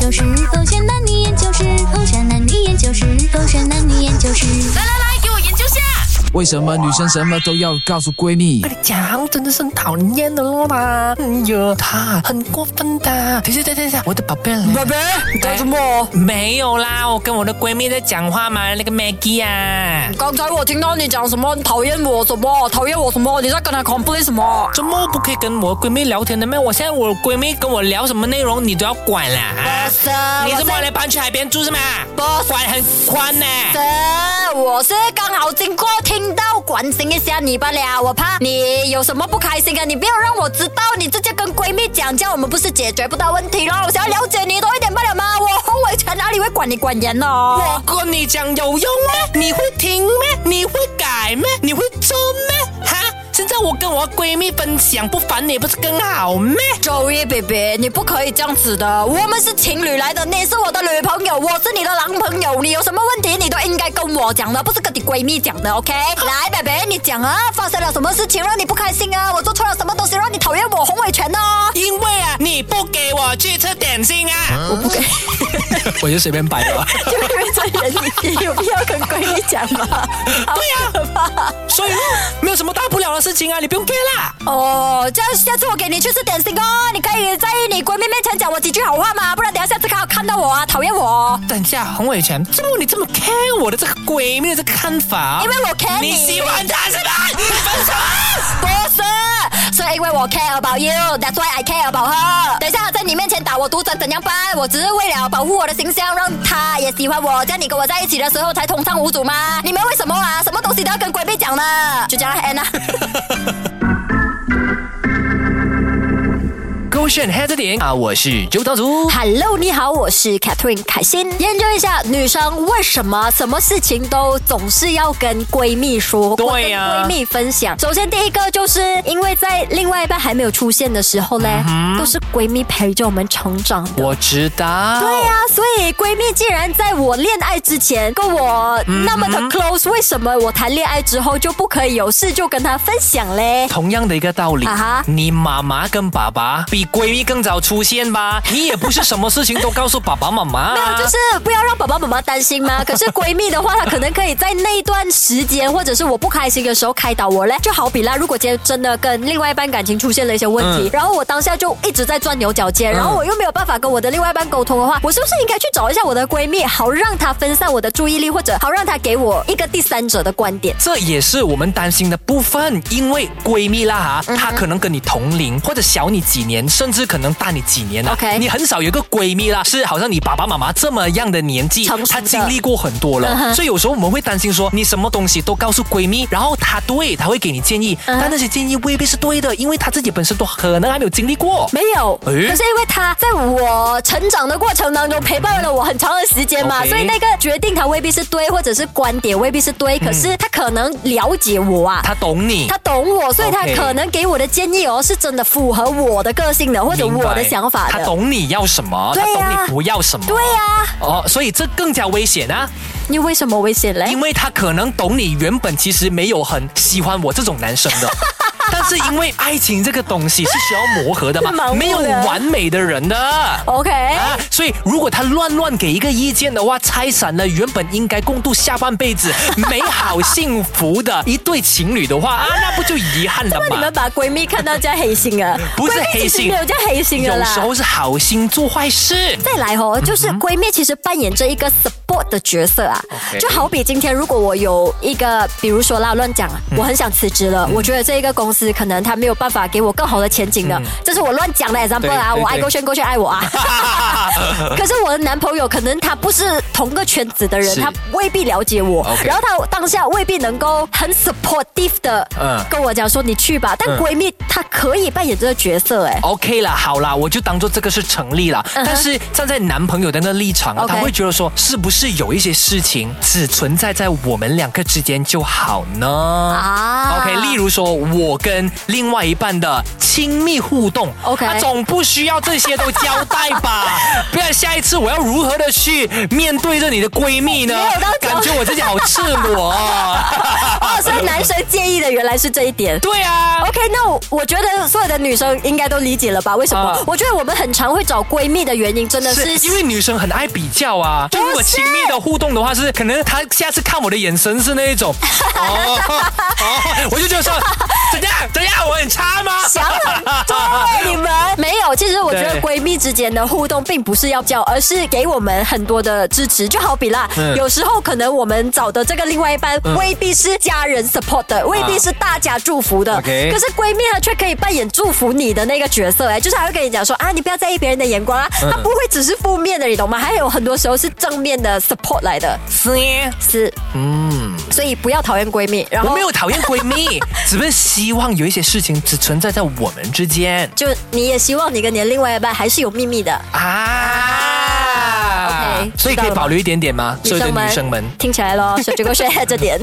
就是否选男女研究室，狗选男女研究室，狗选男女研究室。来来来，为什么女生什么都要告诉闺蜜？跟你讲，真的是很讨人厌的咯啦。哎呀，他很过分的。等一下，等一下，等下，我的宝贝儿，宝贝，你干什么？没有啦，我跟我的闺蜜在讲话嘛，那个 Maggie 啊。刚才我听到你讲什么你讨厌我什么，讨厌我什么？你在跟她 complain 什么？怎么不可以跟我闺蜜聊天的咩？我现在我闺蜜跟我聊什么内容，你都要管啦你怎么我是来搬去海边住是吗？不是管很宽呢、是，我是刚好经过，听听到关心一下你罢了。我怕你有什么不开心啊，你不要让我知道，你直接跟闺蜜讲，这样我们不是解决不到问题咯？我想要了解你多一点罢了吗？我洪伟全哪里会管你管严哦？我跟你讲有用吗？你会听吗？你会改吗？你会做吗？哈！现在我跟我闺蜜分享，不烦你不是更好咩？周一 baby，你不可以这样子的，我们是情侣来的，你是我的女朋友，我是你的男朋友，你有什么问题你都应该跟我讲的，不是跟你闺蜜讲的，OK？来，baby，你讲啊，发生了什么事情让你不开心啊？我做错了什么东西让你讨厌我洪伟全呢？因为啊，你不给我去吃点心啊！我不给，我就随便摆了。你有必要跟闺蜜讲吗？对呀、所以没有什么大不了的事情啊，你不用 care 啦。哦，这样下次我给你去吃点心哦，你可以在你闺蜜面前讲我几句好话吗？不然等下下次看看到我啊，讨厌我哦。等一下，洪伟全，怎么你这么 care 我的这个闺蜜的这个看法？因为我 care 你你喜欢她是吧？我 care about you，that's why I care about her。等一下在你面前打我独尊怎样办？我只是为了保护我的形象，让她也喜欢我，在你跟我在一起的时候才通畅无阻吗？你们为什么啊？什么东西都要跟闺蜜讲呢？就这样，N 啊。勾选黑着点啊！我是周道祖。Hello，你好，我是 Catherine 凯欣。研究一下女生为什么什么事情都总是要跟闺蜜说，对呀或跟闺蜜分享。首先第一个就是因为在另外一半还没有出现的时候呢，都是闺蜜陪着我们成长的。我知道。对呀、所以闺蜜既然在我恋爱之前跟我那么的 close，、为什么我谈恋爱之后就不可以有事就跟她分享嘞？同样的一个道理你妈妈跟爸爸比闺蜜更早出现吧？你也不是什么事情都告诉爸爸妈妈。没有，就是不要让爸爸妈妈担心嘛。可是闺蜜的话，她可能可以在那一段时间，或者是我不开心的时候开导我嘞。就好比啦，如果今天真的跟另外一半感情出现了一些问题，嗯然后我当下就一直在钻牛角尖，然后我又没有办法跟我的另外一半沟通的话，我是不是应该去找一下我的闺蜜，好让她分散我的注意力，或者好让她给我一个第三者的观点？这也是我们担心的部分，因为闺蜜啦嗯哈，她可能跟你同龄，或者小你几年，甚至可能大你几年啊。OK 你很少有一个闺蜜啦，是好像你爸爸妈妈这么样的年纪她经历过很多了，所以有时候我们会担心说，你什么东西都告诉闺蜜，然后她对，她会给你建议，嗯但那些建议未必是对的，因为她自己本身都可能还没有经历过。没有，可是因为她在我成长的过程当中陪伴了我很长的时间嘛所以那个决定她未必是对，或者是观点未必是对，可是她可能了解我啊。她懂你，她懂我，所以她可能给我的建议哦，是真的符合我的个性的，或者我的想法她的。懂你要什么，她对呀懂你不要什么。对呀、哦，所以这更加危险啊！你为什么危险嘞因？为他可能懂你原本其实没有很喜欢我这种男生的。但是因为爱情这个东西是需要磨合的嘛 没有完美的人的。OK，、啊，所以如果他乱乱给一个意见的话，拆散了原本应该共度下半辈子美好幸福的 一对情侣的话啊，那不就遗憾了吗那你们？把闺蜜看到叫黑心啊？不是黑心没有叫黑心的有。时候是好心做坏事。再来哦，就是闺蜜其实扮演着一个 support 的角色啊。就好比今天如果我有一个，比如说啦，乱讲啊，我很想辞职了，我觉得这一个公司可能他没有办法给我更好的前景的，这是我乱讲的 example 啊，我爱勾圈勾圈爱我啊。可是我的男朋友可能他不是同个圈子的人，他未必了解我然后他当下未必能够很 supportive 的嗯跟我讲说你去吧，但嗯。闺蜜她可以扮演这个角色哎。OK 啦，好啦，我就当做这个是成立了。但是站在男朋友的那个立场啊他会觉得说，是不是有一些事情只存在在我们两个之间就好呢？啊 OK，例如说，我跟另外一半的亲密互动 OK 他总不需要这些都交代吧？不然下一次我要如何的去面对着你的闺蜜呢没有到？感觉我自己好赤裸哦。哦，所以男生介意的原来是这一点。对啊，OK，那我我觉得所有的女生应该都理解了吧？为什么？啊我觉得我们很常会找闺蜜的原因，真的是是因为女生很爱比较啊。就如果亲密的互动的话，是可能他下次看我的眼神是那一种，哦哦，我就觉得说怎样怎样，我很差吗？想很多欸你们。没有，其实我觉得闺蜜之间的互动并不是要教，而是给我们很多的支持。就好比啦，嗯。有时候可能我们找的这个另外一半未必是家人 support 的，未必是大家祝福的。可是闺蜜呢却可以扮演祝福你的那个角色，哎，就是还会跟你讲说啊，你不要在意别人的眼光啊，嗯。她不会只是负面的，你懂吗？还有很多时候是正面的 support 来的，是。耶是，嗯，所以不要讨厌闺蜜，然后我没有讨厌闺蜜，只是希望有一些事情只存在在我们之间就你也希望你跟你的另外一半还是有秘密的。啊。OK，所以可以保留一点点吗？所有的女生们。听起来咯，小这个学这点。